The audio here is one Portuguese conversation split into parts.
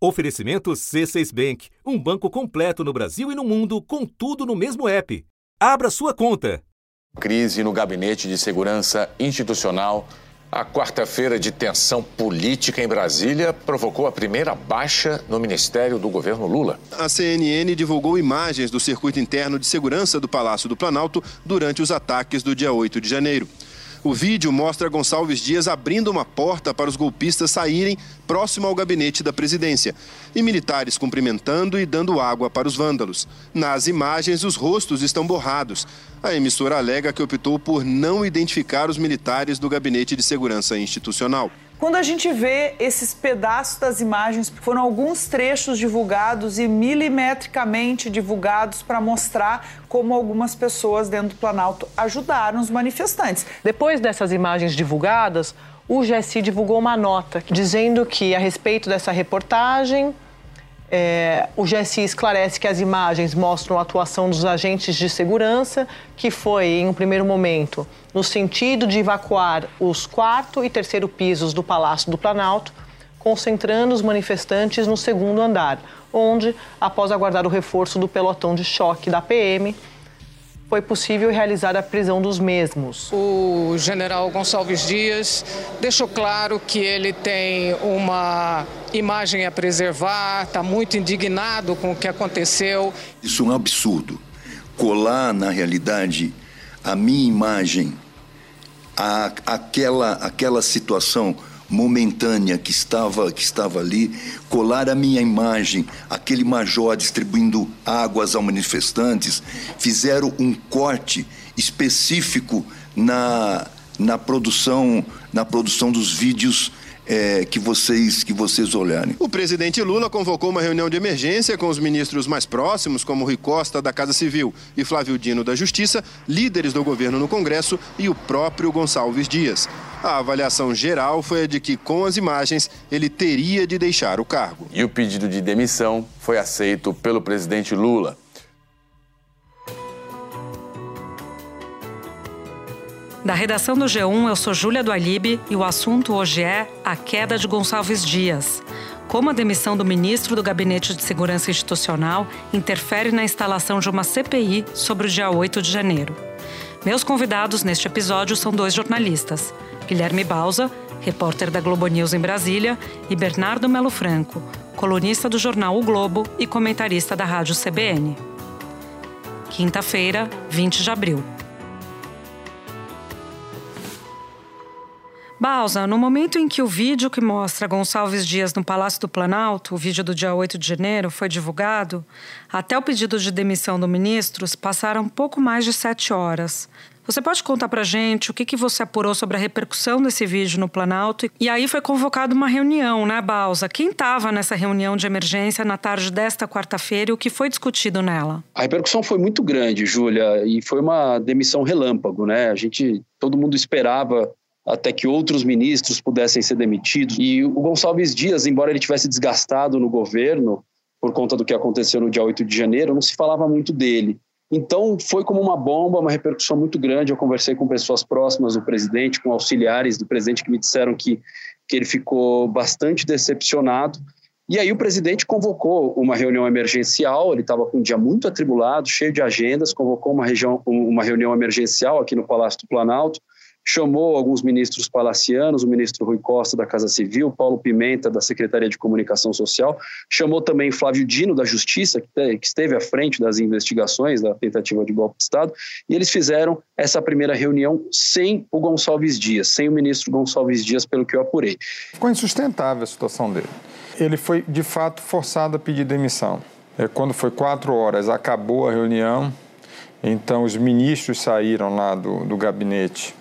Oferecimento C6 Bank, um banco completo no Brasil e no mundo, com tudo no mesmo app. Abra sua conta. Crise no gabinete de segurança institucional. A quarta-feira de tensão política em Brasília provocou a primeira baixa no ministério do governo Lula. A CNN divulgou imagens do circuito interno de segurança do Palácio do Planalto durante os ataques do dia 8 de janeiro. O vídeo mostra Gonçalves Dias abrindo uma porta para os golpistas saírem próximo ao gabinete da presidência e militares cumprimentando e dando água para os vândalos. Nas imagens, os rostos estão borrados. A emissora alega que optou por não identificar os militares do gabinete de segurança institucional. Quando a gente vê esses pedaços das imagens, foram alguns trechos divulgados e milimetricamente divulgados para mostrar como algumas pessoas dentro do Planalto ajudaram os manifestantes. Depois dessas imagens divulgadas, o GSI divulgou uma nota dizendo que, a respeito dessa reportagem, é, o GSI esclarece que as imagens mostram a atuação dos agentes de segurança, que foi, em um primeiro momento, no sentido de evacuar os quarto e terceiro pisos do Palácio do Planalto, concentrando os manifestantes no segundo andar, onde, após aguardar o reforço do pelotão de choque da PM, foi possível realizar a prisão dos mesmos. O general Gonçalves Dias deixou claro que ele tem uma imagem a preservar, está muito indignado com o que aconteceu. Isso é um absurdo. Colar, na realidade, a minha imagem, a, aquela, aquela situação momentânea que estava, que estava ali, colar a minha imagem, aquele major distribuindo águas aos manifestantes, fizeram um corte específico na, na produção na produção dos vídeos é, que vocês que vocês olharem. O presidente Lula convocou uma reunião de emergência com os ministros mais próximos, como Rui Costa da Casa Civil e Flávio Dino da Justiça, líderes do governo no Congresso e o próprio Gonçalves Dias. A avaliação geral foi a de que, com as imagens, ele teria de deixar o cargo. E o pedido de demissão foi aceito pelo presidente Lula. Da redação do G1, eu sou Júlia do Alibe e o assunto hoje é a queda de Gonçalves Dias. Como a demissão do ministro do Gabinete de Segurança Institucional interfere na instalação de uma CPI sobre o dia 8 de janeiro. Meus convidados neste episódio são dois jornalistas: Guilherme Bausa, repórter da Globo News em Brasília, e Bernardo Melo Franco, colunista do jornal O Globo e comentarista da Rádio CBN. Quinta-feira, 20 de abril. Balsa, no momento em que o vídeo que mostra Gonçalves Dias no Palácio do Planalto, o vídeo do dia 8 de janeiro, foi divulgado, até o pedido de demissão do ministro passaram pouco mais de sete horas. Você pode contar pra gente o que, que você apurou sobre a repercussão desse vídeo no Planalto? E aí foi convocada uma reunião, né, Balsa? Quem estava nessa reunião de emergência na tarde desta quarta-feira e o que foi discutido nela? A repercussão foi muito grande, Júlia, e foi uma demissão relâmpago, né? A gente, todo mundo esperava até que outros ministros pudessem ser demitidos. E o Gonçalves Dias, embora ele tivesse desgastado no governo por conta do que aconteceu no dia 8 de janeiro, não se falava muito dele. Então, foi como uma bomba, uma repercussão muito grande. Eu conversei com pessoas próximas do presidente, com auxiliares do presidente, que me disseram que, que ele ficou bastante decepcionado. E aí, o presidente convocou uma reunião emergencial. Ele estava com um dia muito atribulado, cheio de agendas. Convocou uma, região, uma reunião emergencial aqui no Palácio do Planalto chamou alguns ministros palacianos, o ministro Rui Costa da Casa Civil, Paulo Pimenta da Secretaria de Comunicação Social, chamou também Flávio Dino da Justiça, que esteve à frente das investigações da tentativa de golpe de Estado, e eles fizeram essa primeira reunião sem o Gonçalves Dias, sem o ministro Gonçalves Dias, pelo que eu apurei. Ficou insustentável a situação dele. Ele foi, de fato, forçado a pedir demissão. É, quando foi quatro horas, acabou a reunião, então os ministros saíram lá do, do gabinete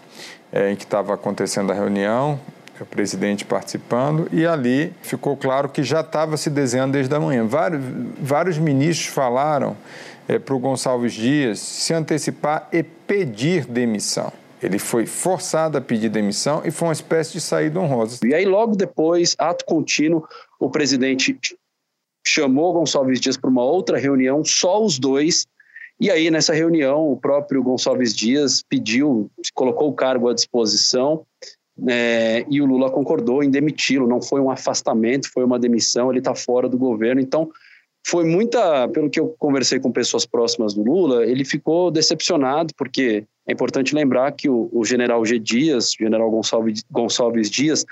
é, em que estava acontecendo a reunião, o presidente participando, e ali ficou claro que já estava se desenhando desde a manhã. Vários, vários ministros falaram é, para o Gonçalves Dias se antecipar e pedir demissão. Ele foi forçado a pedir demissão e foi uma espécie de saída honrosa. E aí, logo depois, ato contínuo, o presidente chamou Gonçalves Dias para uma outra reunião, só os dois, e aí, nessa reunião, o próprio Gonçalves Dias pediu, colocou o cargo à disposição é, e o Lula concordou em demiti-lo. Não foi um afastamento, foi uma demissão. Ele está fora do governo. Então, foi muita. Pelo que eu conversei com pessoas próximas do Lula, ele ficou decepcionado, porque é importante lembrar que o, o general G. Dias, general Gonçalves, Gonçalves Dias,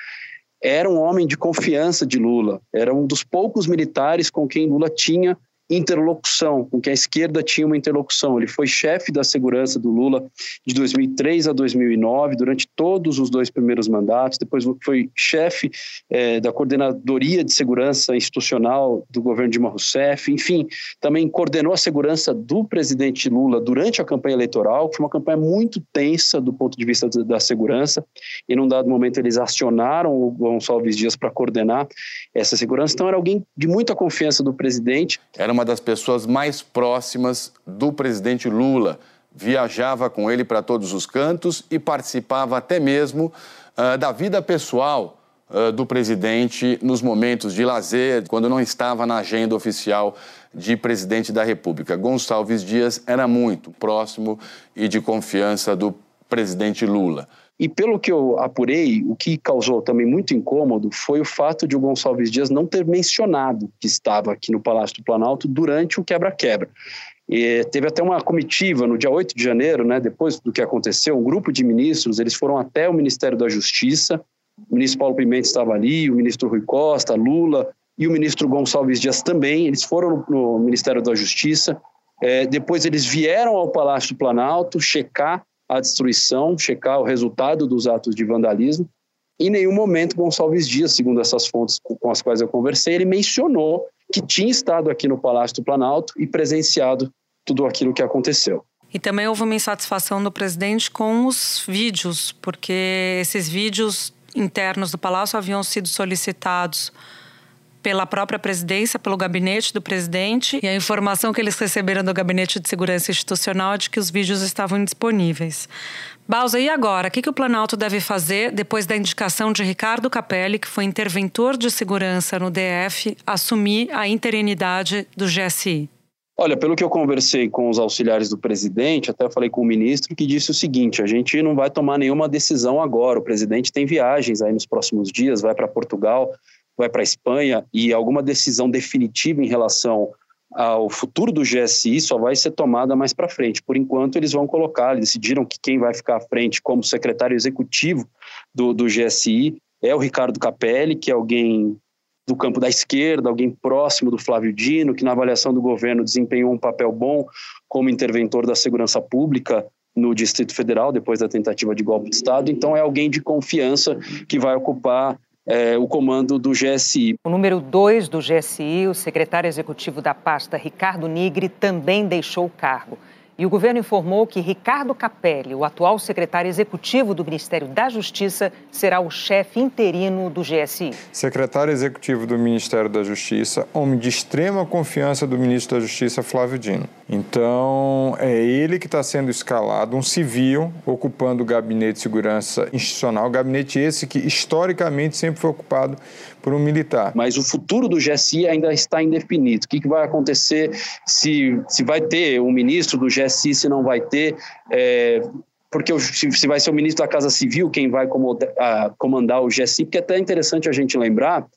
era um homem de confiança de Lula, era um dos poucos militares com quem Lula tinha interlocução, com que a esquerda tinha uma interlocução. Ele foi chefe da segurança do Lula de 2003 a 2009, durante todos os dois primeiros mandatos. Depois foi chefe é, da coordenadoria de segurança institucional do governo Dilma Rousseff. Enfim, também coordenou a segurança do presidente Lula durante a campanha eleitoral, que foi uma campanha muito tensa do ponto de vista da segurança. E num dado momento eles acionaram o Gonçalves Dias para coordenar essa segurança. Então era alguém de muita confiança do presidente. Era uma das pessoas mais próximas do presidente Lula. Viajava com ele para todos os cantos e participava até mesmo uh, da vida pessoal uh, do presidente nos momentos de lazer, quando não estava na agenda oficial de presidente da República. Gonçalves Dias era muito próximo e de confiança do presidente Lula. E pelo que eu apurei, o que causou também muito incômodo foi o fato de o Gonçalves Dias não ter mencionado que estava aqui no Palácio do Planalto durante o quebra-quebra. E teve até uma comitiva no dia 8 de janeiro, né, depois do que aconteceu, um grupo de ministros, eles foram até o Ministério da Justiça, o ministro Paulo Pimenta estava ali, o ministro Rui Costa, Lula e o ministro Gonçalves Dias também, eles foram no, Ministério da Justiça, é, depois eles vieram ao Palácio do Planalto checar a destruição, checar o resultado dos atos de vandalismo. Em nenhum momento, Gonçalves Dias, segundo essas fontes com as quais eu conversei, ele mencionou que tinha estado aqui no Palácio do Planalto e presenciado tudo aquilo que aconteceu. E também houve uma insatisfação do presidente com os vídeos, porque esses vídeos internos do Palácio haviam sido solicitados pela própria presidência, pelo gabinete do presidente, e a informação que eles receberam do Gabinete de Segurança Institucional é de que os vídeos estavam indisponíveis. Bausa, e agora? O que, que o Planalto deve fazer depois da indicação de Ricardo Capelli, que foi interventor de segurança no DF, assumir a interinidade do GSI? Olha, pelo que eu conversei com os auxiliares do presidente, até falei com o ministro, que disse o seguinte: a gente não vai tomar nenhuma decisão agora. O presidente tem viagens aí nos próximos dias, vai para Portugal vai para a Espanha e alguma decisão definitiva em relação ao futuro do GSI só vai ser tomada mais para frente. Por enquanto, eles vão colocar, eles decidiram que quem vai ficar à frente como secretário executivo do, do GSI é o Ricardo Capelli, que é alguém do campo da esquerda, alguém próximo do Flávio Dino, que na avaliação do governo desempenhou um papel bom como interventor da segurança pública no Distrito Federal, depois da tentativa de golpe de Estado. Então, é alguém de confiança que vai ocupar é, o comando do GSI. O número 2 do GSI, o secretário executivo da pasta, Ricardo Nigri, também deixou o cargo. E o governo informou que Ricardo Capelli, o atual secretário executivo do Ministério da Justiça, será o chefe interino do GSI. Secretário executivo do Ministério da Justiça, homem de extrema confiança do ministro da Justiça, Flávio Dino. Então, é ele que está sendo escalado, um civil, ocupando o gabinete de segurança institucional, gabinete esse que historicamente sempre foi ocupado por um militar. Mas o futuro do GSI ainda está indefinido. O que, que vai acontecer se, se vai ter um ministro do GSI, se não vai ter. É, porque se, vai ser o ministro da Casa Civil quem vai comandar o GSI, porque é até interessante a gente lembrar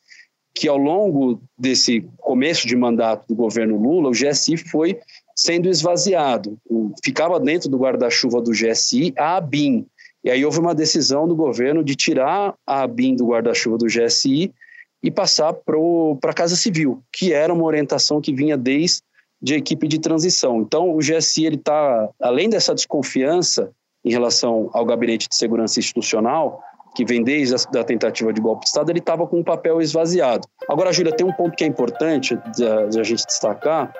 que ao longo desse começo de mandato do governo Lula, o GSI foi sendo esvaziado. Ficava dentro do guarda-chuva do GSI a ABIN. E aí houve uma decisão do governo de tirar a ABIN do guarda-chuva do GSI e passar para a Casa Civil, que era uma orientação que vinha desde a equipe de transição. Então, o GSI está, além dessa desconfiança em relação ao Gabinete de Segurança Institucional, que vem desde a da tentativa de golpe de Estado, ele estava com um papel esvaziado. Agora, Júlia, tem um ponto que é importante de a gente destacar,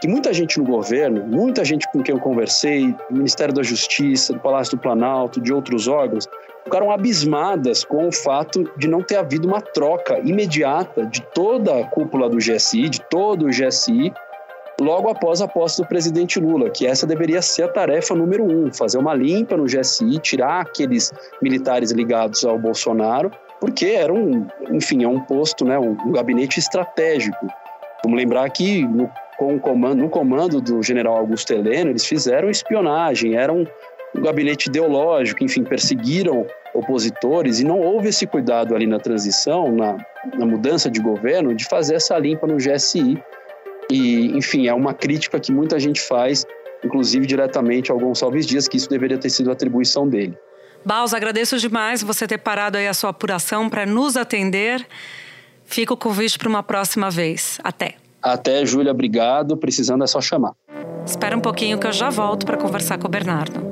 que muita gente no governo, muita gente com quem eu conversei, do Ministério da Justiça, do Palácio do Planalto, de outros órgãos, ficaram abismadas com o fato de não ter havido uma troca imediata de toda a cúpula do GSI, de todo o GSI, logo após a posse do presidente Lula, que essa deveria ser a tarefa número um, fazer uma limpa no GSI, tirar aqueles militares ligados ao Bolsonaro, porque era um, enfim, é um posto, né, um, gabinete estratégico. Vamos lembrar que no com o comando, no comando do general Augusto Heleno, eles fizeram espionagem, eram gabinete ideológico, enfim, perseguiram opositores e não houve esse cuidado ali na transição, na, na mudança de governo, de fazer essa limpa no GSI. E, enfim, é uma crítica que muita gente faz, inclusive diretamente ao Gonçalves Dias, que isso deveria ter sido atribuição dele. Baus, agradeço demais você ter parado aí a sua apuração para nos atender. Fica o convite para uma próxima vez. Até. Até, Júlia, obrigado. Precisando é só chamar. Espera um pouquinho que eu já volto para conversar com o Bernardo.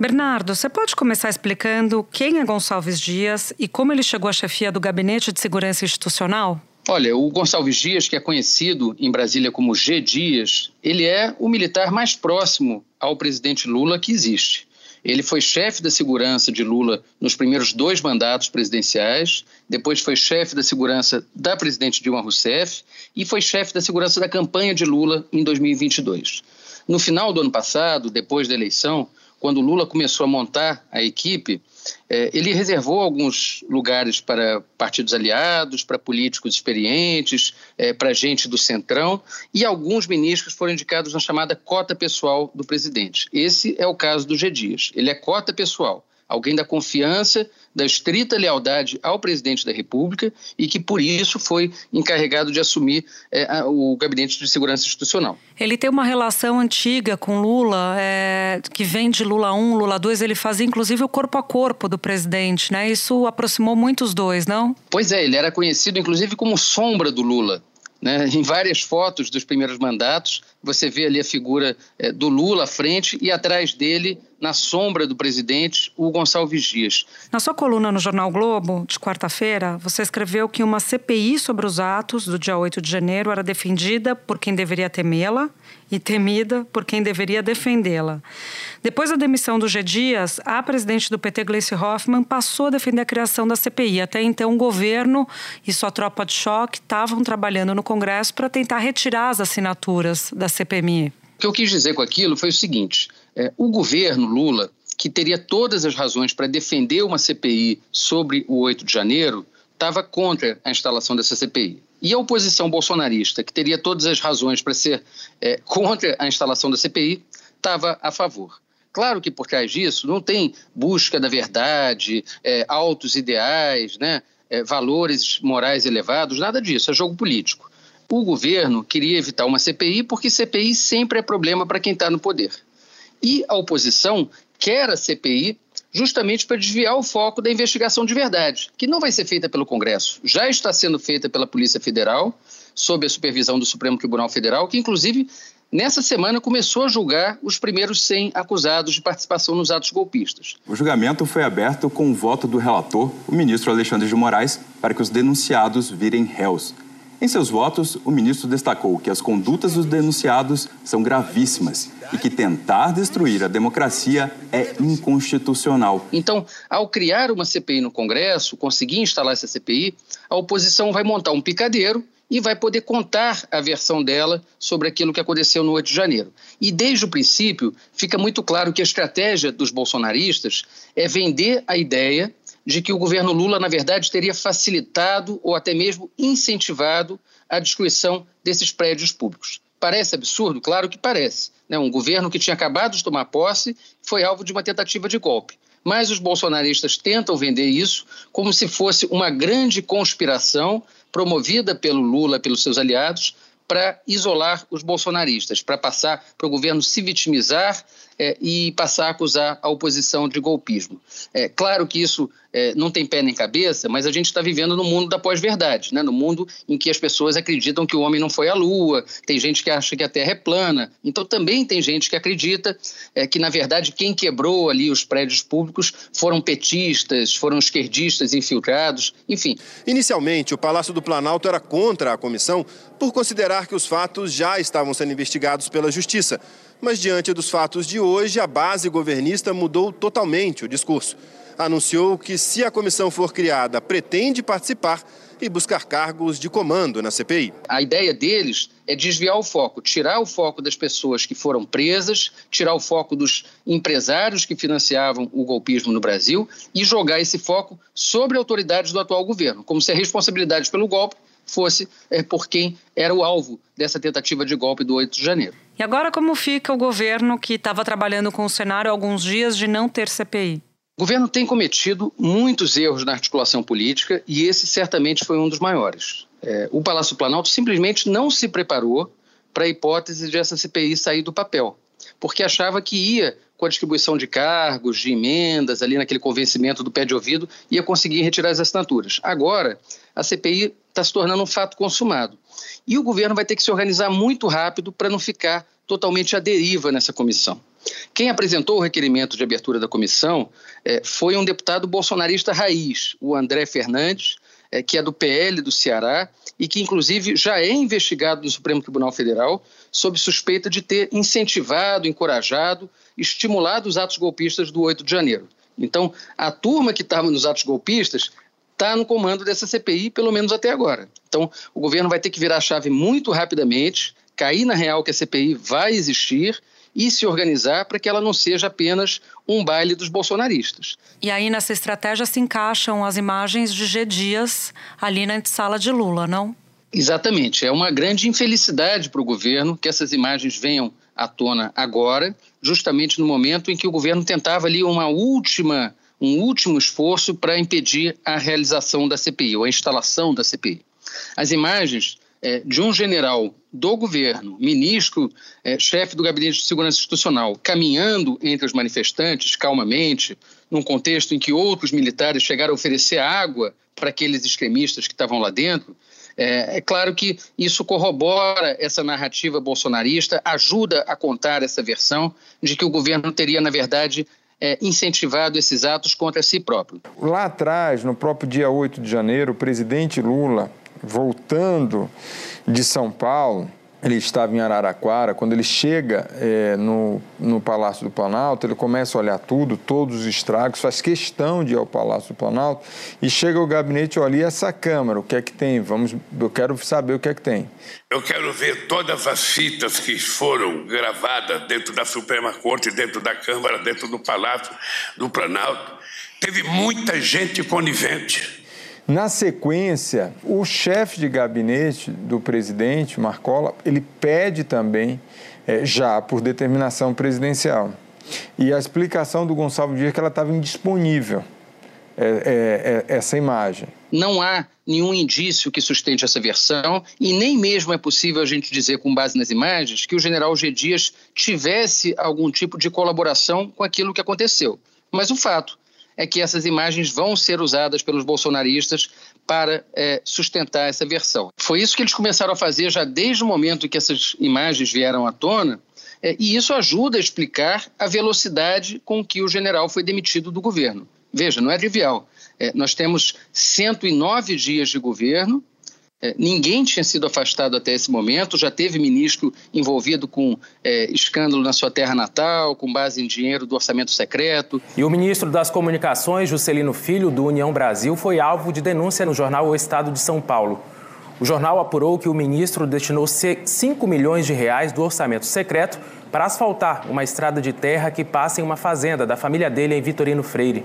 Bernardo, você pode começar explicando quem é Gonçalves Dias e como ele chegou à chefia do Gabinete de Segurança Institucional? Olha, o Gonçalves Dias, que é conhecido em Brasília como G. Dias, ele é o militar mais próximo ao presidente Lula que existe. Ele foi chefe da segurança de Lula nos primeiros dois mandatos presidenciais, depois foi chefe da segurança da presidente Dilma Rousseff e foi chefe da segurança da campanha de Lula em 2022. No final do ano passado, depois da eleição, quando Lula começou a montar a equipe, é, ele reservou alguns lugares para partidos aliados, para políticos experientes, é, para gente do Centrão, e alguns ministros foram indicados na chamada cota pessoal do presidente. Esse é o caso do G. Dias. Ele é cota pessoal alguém da confiança, da estrita lealdade ao presidente da República e que, por isso, foi encarregado de assumir é, o Gabinete de Segurança Institucional. Ele tem uma relação antiga com Lula, é, que vem de Lula 1, Lula 2. Ele fazia, inclusive, o corpo a corpo do presidente, né? Isso aproximou muito os dois, não? Pois é, ele era conhecido, inclusive, como sombra do Lula. Né? Em várias fotos dos primeiros mandatos, você vê ali a figura é, do Lula à frente e atrás dele, na sombra do presidente, o Gonçalves Dias. Na sua coluna no Jornal Globo, de quarta-feira, você escreveu que uma CPI sobre os atos do dia 8 de janeiro era defendida por quem deveria temê-la e temida por quem deveria defendê-la. Depois da demissão do G. Dias, a presidente do PT, Gleice Hoffmann, passou a defender a criação da CPI. Até então, o governo e sua tropa de choque estavam trabalhando no Congresso para tentar retirar as assinaturas da CPMI. O que eu quis dizer com aquilo foi o seguinte: é, o governo Lula, que teria todas as razões para defender uma CPI sobre o 8 de janeiro, estava contra a instalação dessa CPI. E a oposição bolsonarista, que teria todas as razões para ser é, contra a instalação da CPI, estava a favor. Claro que por trás disso não tem busca da verdade, é, altos ideais, né, é, valores morais elevados, nada disso, é jogo político. O governo queria evitar uma CPI porque CPI sempre é problema para quem está no poder. E a oposição quer a CPI justamente para desviar o foco da investigação de verdade, que não vai ser feita pelo Congresso, já está sendo feita pela Polícia Federal, sob a supervisão do Supremo Tribunal Federal, que inclusive nessa semana começou a julgar os primeiros 100 acusados de participação nos atos golpistas. O julgamento foi aberto com o voto do relator, o ministro Alexandre de Moraes, para que os denunciados virem réus. Em seus votos, o ministro destacou que as condutas dos denunciados são gravíssimas e que tentar destruir a democracia é inconstitucional. Então, ao criar uma CPI no Congresso, conseguir instalar essa CPI, a oposição vai montar um picadeiro e vai poder contar a versão dela sobre aquilo que aconteceu no 8 de janeiro. E desde o princípio, fica muito claro que a estratégia dos bolsonaristas é vender a ideia de que o governo Lula, na verdade, teria facilitado ou até mesmo incentivado a destruição desses prédios públicos. Parece absurdo? Claro que parece. Né? Um governo que tinha acabado de tomar posse foi alvo de uma tentativa de golpe. Mas os bolsonaristas tentam vender isso como se fosse uma grande conspiração promovida pelo Lula, pelos seus aliados, para isolar os bolsonaristas, para passar para o governo se vitimizar é, e passar a acusar a oposição de golpismo. É claro que isso é, não tem pé nem cabeça, mas a gente está vivendo no mundo da pós-verdade, né? no mundo em que as pessoas acreditam que o homem não foi à Lua, tem gente que acha que a Terra é plana, então também tem gente que acredita é, que, na verdade, quem quebrou ali os prédios públicos foram petistas, foram esquerdistas infiltrados, enfim. Inicialmente, o Palácio do Planalto era contra a comissão por considerar que os fatos já estavam sendo investigados pela Justiça. Mas diante dos fatos de hoje, a base governista mudou totalmente o discurso. Anunciou que, se a comissão for criada, pretende participar e buscar cargos de comando na CPI. A ideia deles é desviar o foco, tirar o foco das pessoas que foram presas, tirar o foco dos empresários que financiavam o golpismo no Brasil e jogar esse foco sobre autoridades do atual governo, como se a responsabilidade pelo golpe fosse é, por quem era o alvo dessa tentativa de golpe do 8 de janeiro. E agora, como fica o governo que estava trabalhando com o cenário há alguns dias de não ter CPI? O governo tem cometido muitos erros na articulação política e esse certamente foi um dos maiores. É, o Palácio Planalto simplesmente não se preparou para a hipótese de essa CPI sair do papel, porque achava que ia, com a distribuição de cargos, de emendas, ali naquele convencimento do pé de ouvido, ia conseguir retirar as assinaturas. Agora, a CPI está se tornando um fato consumado. E o governo vai ter que se organizar muito rápido para não ficar totalmente à deriva nessa comissão. Quem apresentou o requerimento de abertura da comissão é, foi um deputado bolsonarista raiz, o André Fernandes, é, que é do PL do Ceará e que, inclusive, já é investigado no Supremo Tribunal Federal sob suspeita de ter incentivado, encorajado, estimulado os atos golpistas do 8 de janeiro. Então, a turma que estava nos atos golpistas está no comando dessa CPI, pelo menos até agora. Então, o governo vai ter que virar a chave muito rapidamente, cair na real que a CPI vai existir e se organizar para que ela não seja apenas um baile dos bolsonaristas. E aí nessa estratégia se encaixam as imagens de G Dias ali na sala de Lula, não? Exatamente. É uma grande infelicidade para o governo que essas imagens venham à tona agora, justamente no momento em que o governo tentava ali uma última, um último esforço para impedir a realização da CPI, ou a instalação da CPI. As imagens é, de um general do governo, ministro, é, chefe do Gabinete de Segurança Institucional, caminhando entre os manifestantes calmamente, num contexto em que outros militares chegaram a oferecer água para aqueles extremistas que estavam lá dentro, é, é, claro que isso corrobora essa narrativa bolsonarista, ajuda a contar essa versão de que o governo teria, na verdade, é, incentivado esses atos contra si próprio. Lá atrás, no próprio dia 8 de janeiro, o presidente Lula voltando de São Paulo, ele estava em Araraquara, quando ele chega é, no, no Palácio do Planalto, ele começa a olhar tudo, todos os estragos, faz questão de ir ao Palácio do Planalto e chega ao gabinete, olha, e essa câmara, o que é que tem? Vamos, eu quero saber o que é que tem. Eu quero ver todas as fitas que foram gravadas dentro da Suprema Corte, dentro da Câmara, dentro do Palácio do Planalto. Teve muita gente conivente na sequência, o chefe de gabinete do presidente, Marcola, ele pede também, é, já por determinação presidencial. E a explicação do Gonçalves Dias é que ela estava indisponível, é, é, essa imagem. Não há nenhum indício que sustente essa versão e nem mesmo é possível a gente dizer, com base nas imagens, que o general G. Dias tivesse algum tipo de colaboração com aquilo que aconteceu. Mas o fato é que essas imagens vão ser usadas pelos bolsonaristas para é, sustentar essa versão. Foi isso que eles começaram a fazer já desde o momento que essas imagens vieram à tona, é, e isso ajuda a explicar a velocidade com que o general foi demitido do governo. Veja, não é trivial. É, nós temos 109 dias de governo ninguém tinha sido afastado até esse momento, já teve ministro envolvido com é, escândalo na sua terra natal, com base em dinheiro do orçamento secreto. E o ministro das Comunicações, Juscelino Filho, do União Brasil, foi alvo de denúncia no jornal O Estado de São Paulo. O jornal apurou que o ministro destinou 5 milhões de reais do orçamento secreto para asfaltar uma estrada de terra que passa em uma fazenda da família dele em Vitorino Freire.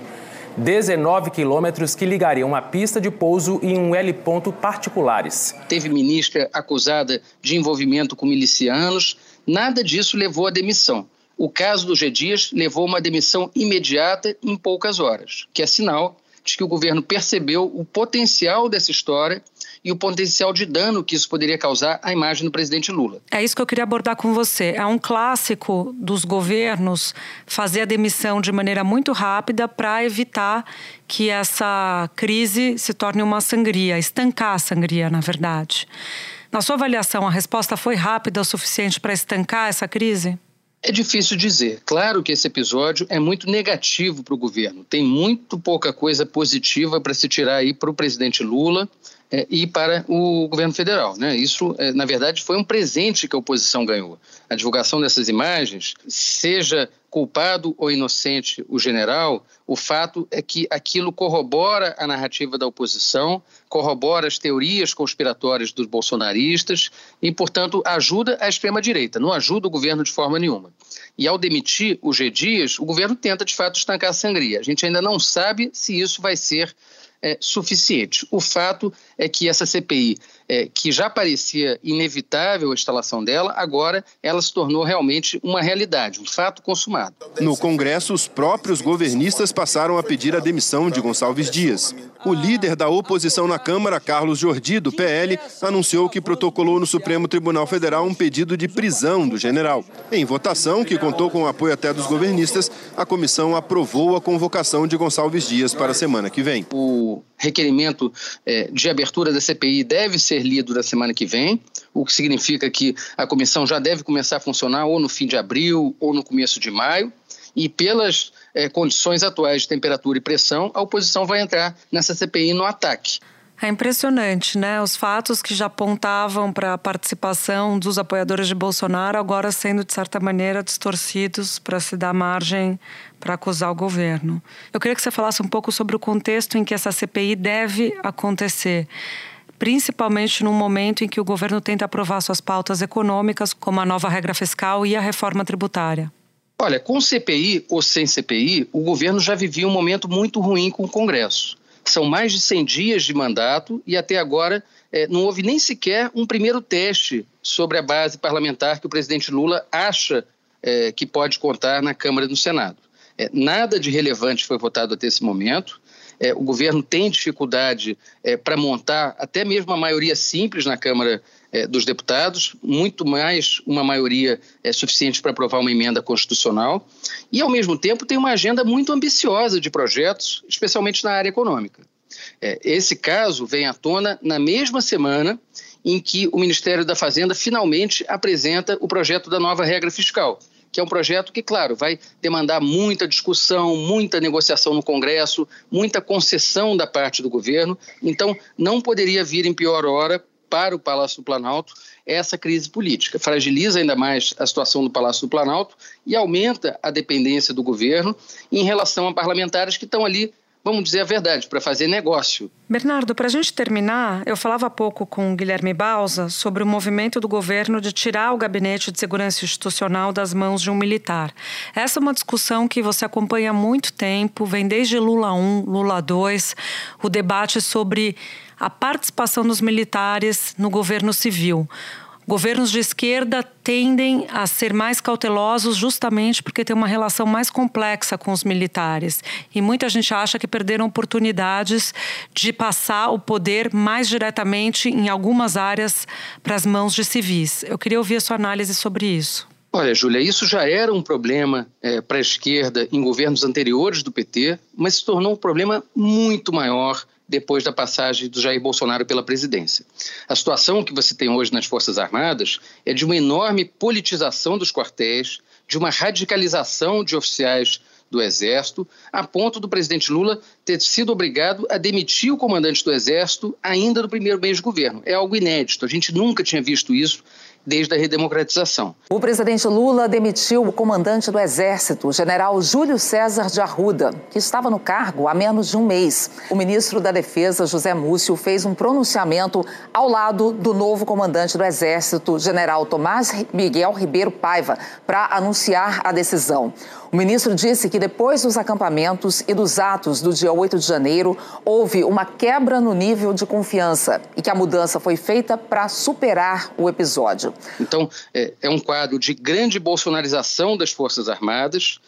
19 quilômetros que ligariam uma pista de pouso e um heliponto particulares. Teve ministra acusada de envolvimento com milicianos, nada disso levou à demissão. O caso do G. Dias levou a uma demissão imediata em poucas horas, que é sinal de que o governo percebeu o potencial dessa história e o potencial de dano que isso poderia causar à imagem do presidente Lula. É isso que eu queria abordar com você. É um clássico dos governos fazer a demissão de maneira muito rápida para evitar que essa crise se torne uma sangria, estancar a sangria, na verdade. Na sua avaliação, a resposta foi rápida o suficiente para estancar essa crise? É difícil dizer. Claro que esse episódio é muito negativo para o governo. Tem muito pouca coisa positiva para se tirar aí para o presidente Lula e para o governo federal. Né? Isso, é, na verdade, foi um presente que a oposição ganhou. A divulgação dessas imagens, seja culpado ou inocente o general, o fato é que aquilo corrobora a narrativa da oposição, corrobora as teorias conspiratórias dos bolsonaristas e, portanto, ajuda a extrema-direita, não ajuda o governo de forma nenhuma. E ao demitir o G. Dias, o governo tenta, de fato, estancar a sangria. A gente ainda não sabe se isso vai ser é, suficiente. O fato é que essa CPI, é, que já parecia inevitável a instalação dela, agora ela se tornou realmente uma realidade, um fato consumado. No Congresso, os próprios governistas passaram a pedir a demissão de Gonçalves Dias. O líder da oposição na Câmara, Carlos Jordi, do PL, anunciou que protocolou no Supremo Tribunal Federal um pedido de prisão do general. Em votação, que contou com o apoio até dos governistas, a comissão aprovou a convocação de Gonçalves Dias para a semana que vem. O requerimento é, de abertura da CPI deve ser lido na semana que vem, o que significa que a comissão já deve começar a funcionar ou no fim de abril ou no começo de maio e pelas é, condições atuais de temperatura e pressão, a oposição vai entrar nessa CPI no ataque. É impressionante, né? Os fatos que já apontavam para a participação dos apoiadores de Bolsonaro agora sendo, de certa maneira, distorcidos para se dar margem para acusar o governo. Eu queria que você falasse um pouco sobre o contexto em que essa CPI deve acontecer principalmente no momento em que o governo tenta aprovar suas pautas econômicas, como a nova regra fiscal e a reforma tributária. Olha, com CPI ou sem CPI, o governo já vivia um momento muito ruim com o Congresso. São mais de 100 dias de mandato e até agora é, não houve nem sequer um primeiro teste sobre a base parlamentar que o presidente Lula acha é, que pode contar na Câmara e no Senado. É, nada de relevante foi votado até esse momento. É, o governo tem dificuldade é, para montar até mesmo a maioria simples na Câmara é, dos Deputados, muito mais uma maioria é, suficiente para aprovar uma emenda constitucional, e, ao mesmo tempo, tem uma agenda muito ambiciosa de projetos, especialmente na área econômica. É, esse caso vem à tona na mesma semana em que o Ministério da Fazenda finalmente apresenta o projeto da nova regra fiscal que é um projeto que, claro, vai demandar muita discussão, muita negociação no Congresso, muita concessão da parte do governo. Então, não poderia vir em pior hora para o Palácio do Planalto essa crise política. Fragiliza ainda mais a situação do Palácio do Planalto e aumenta a dependência do governo em relação a parlamentares que estão ali vamos dizer a verdade, para fazer negócio. Bernardo, para a gente terminar, eu falava há pouco com o Guilherme Balsa sobre o movimento do governo de tirar o gabinete de segurança institucional das mãos de um militar. Essa é uma discussão que você acompanha há muito tempo, vem desde Lula 1, Lula 2, o debate sobre a participação dos militares no governo civil. Governos de esquerda tendem a ser mais cautelosos justamente porque tem uma relação mais complexa com os militares. E muita gente acha que perderam oportunidades de passar o poder mais diretamente em algumas áreas para as mãos de civis. Eu queria ouvir a sua análise sobre isso. Olha, Júlia, isso já era um problema é, para a esquerda em governos anteriores do PT, mas se tornou um problema muito maior depois da passagem do Jair Bolsonaro pela presidência. A situação que você tem hoje nas Forças Armadas é de uma enorme politização dos quartéis, de uma radicalização de oficiais do Exército, a ponto do presidente Lula ter sido obrigado a demitir o comandante do Exército ainda no primeiro mês de governo. É algo inédito, a gente nunca tinha visto isso desde a redemocratização. O presidente Lula demitiu o comandante do Exército, general Júlio César de Arruda, que estava no cargo há menos de um mês. O ministro da Defesa, José Múcio, fez um pronunciamento ao lado do novo comandante do Exército, general Tomás Miguel Ribeiro Paiva, para anunciar a decisão. O ministro disse que depois dos acampamentos e dos atos do dia 8 de janeiro, houve uma quebra no nível de confiança e que a mudança foi feita para superar o episódio. Então, é, é um quadro de grande bolsonarização das Forças Armadas,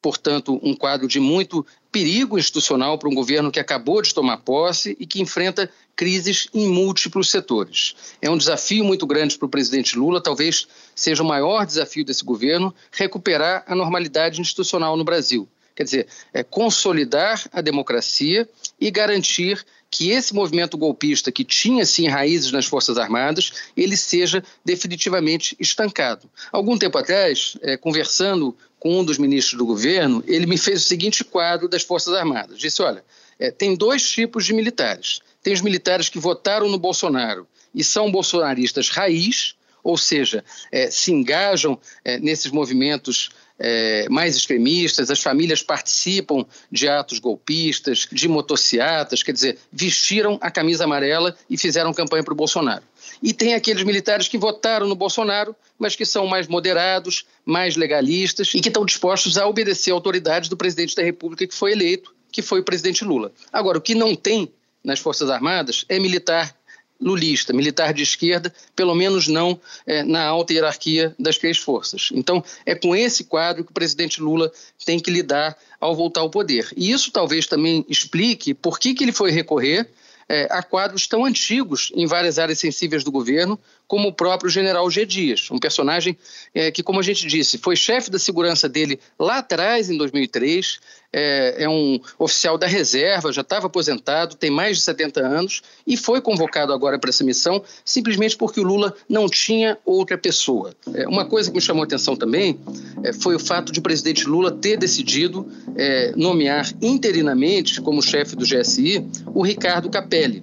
portanto, um quadro de muito perigo institucional para um governo que acabou de tomar posse e que enfrenta crises em múltiplos setores. É um desafio muito grande para o presidente Lula, talvez seja o maior desafio desse governo, recuperar a normalidade institucional no Brasil. Quer dizer, é consolidar a democracia e garantir que esse movimento golpista, que tinha sim raízes nas Forças Armadas, ele seja definitivamente estancado. Algum tempo atrás, é, conversando com um dos ministros do governo, ele me fez o seguinte quadro das Forças Armadas. Disse: olha, é, tem dois tipos de militares tem os militares que votaram no Bolsonaro e são bolsonaristas raiz, ou seja, é, se engajam é, nesses movimentos é, mais extremistas, as famílias participam de atos golpistas, de motocicletas, quer dizer, vestiram a camisa amarela e fizeram campanha para o Bolsonaro. E tem aqueles militares que votaram no Bolsonaro, mas que são mais moderados, mais legalistas e que estão dispostos a obedecer a autoridades do presidente da República que foi eleito, que foi o presidente Lula. Agora, o que não tem nas Forças Armadas é militar lulista, militar de esquerda, pelo menos não é, na alta hierarquia das três forças. Então, é com esse quadro que o presidente Lula tem que lidar ao voltar ao poder. E isso talvez também explique por que, que ele foi recorrer é, a quadros tão antigos em várias áreas sensíveis do governo, como o próprio general G. Dias, um personagem é, que, como a gente disse, foi chefe da segurança dele lá atrás, em 2003, é, é um oficial da reserva, já estava aposentado, tem mais de 70 anos e foi convocado agora para essa missão simplesmente porque o Lula não tinha outra pessoa. É, uma coisa que me chamou a atenção também é, foi o fato de o presidente Lula ter decidido é, nomear interinamente como chefe do GSI o Ricardo Capelli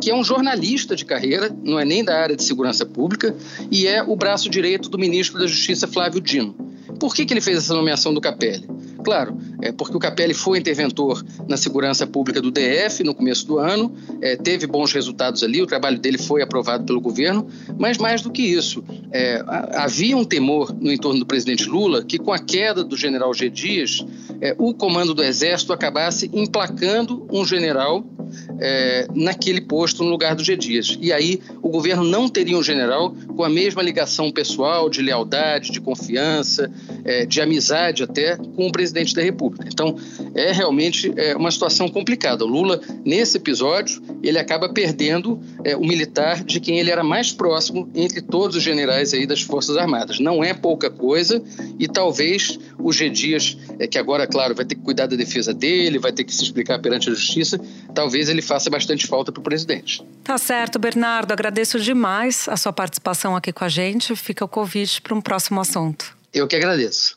que é um jornalista de carreira, não é nem da área de segurança pública, e é o braço direito do ministro da Justiça, Flávio Dino. Por que, que ele fez essa nomeação do Capelli? Claro, é porque o Capelli foi interventor na segurança pública do DF no começo do ano, é, teve bons resultados ali, o trabalho dele foi aprovado pelo governo, mas mais do que isso, é, havia um temor no entorno do presidente Lula que, com a queda do general G. Dias, é, o comando do Exército acabasse emplacando um general é, naquele posto no lugar do G. Dias. E aí o governo não teria um general com a mesma ligação pessoal, de lealdade, de confiança, é, de amizade até com o presidente da República. Então é realmente é, uma situação complicada. O Lula, nesse episódio, ele acaba perdendo é, o militar de quem ele era mais próximo entre todos os generais aí das Forças Armadas. Não é pouca coisa e talvez o G. Dias, é, que agora, claro, vai ter que cuidar da defesa dele, vai ter que se explicar perante a justiça, talvez ele faça bastante falta para o presidente. Tá certo, Bernardo. Agradeço demais a sua participação aqui com a gente. Fica o convite para um próximo assunto. Eu que agradeço.